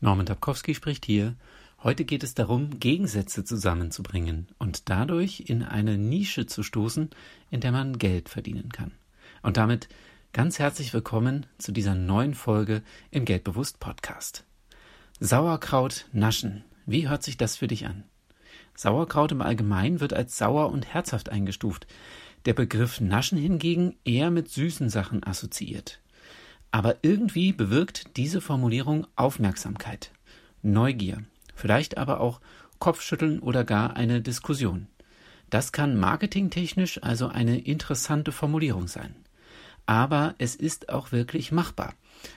Norman Dabkowski spricht hier. Heute geht es darum, Gegensätze zusammenzubringen und dadurch in eine Nische zu stoßen, in der man Geld verdienen kann. Und damit ganz herzlich willkommen zu dieser neuen Folge im Geldbewusst Podcast. Sauerkraut naschen. Wie hört sich das für dich an? Sauerkraut im Allgemeinen wird als sauer und herzhaft eingestuft. Der Begriff naschen hingegen eher mit süßen Sachen assoziiert. Aber irgendwie bewirkt diese Formulierung Aufmerksamkeit, Neugier, vielleicht aber auch Kopfschütteln oder gar eine Diskussion. Das kann marketingtechnisch also eine interessante Formulierung sein. Aber es ist auch wirklich machbar.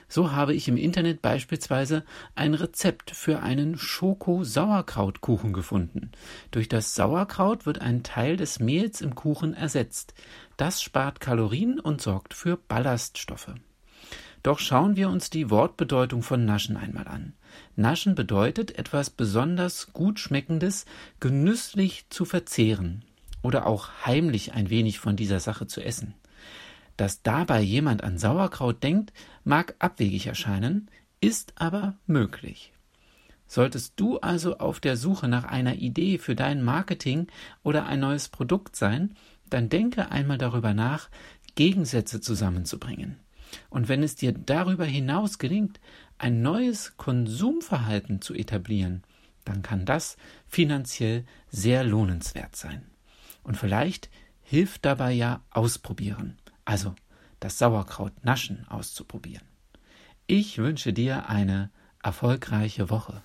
So habe ich im Internet beispielsweise ein Rezept für einen Schoko-Sauerkrautkuchen gefunden. Durch das Sauerkraut wird ein Teil des Mehls im Kuchen ersetzt. Das spart Kalorien und sorgt für Ballaststoffe. Doch schauen wir uns die Wortbedeutung von Naschen einmal an. Naschen bedeutet etwas besonders gut schmeckendes, genüsslich zu verzehren oder auch heimlich ein wenig von dieser Sache zu essen. Dass dabei jemand an Sauerkraut denkt, mag abwegig erscheinen, ist aber möglich. Solltest du also auf der Suche nach einer Idee für dein Marketing oder ein neues Produkt sein, dann denke einmal darüber nach, Gegensätze zusammenzubringen. Und wenn es dir darüber hinaus gelingt, ein neues Konsumverhalten zu etablieren, dann kann das finanziell sehr lohnenswert sein. Und vielleicht hilft dabei ja ausprobieren, also das Sauerkraut naschen auszuprobieren. Ich wünsche dir eine erfolgreiche Woche.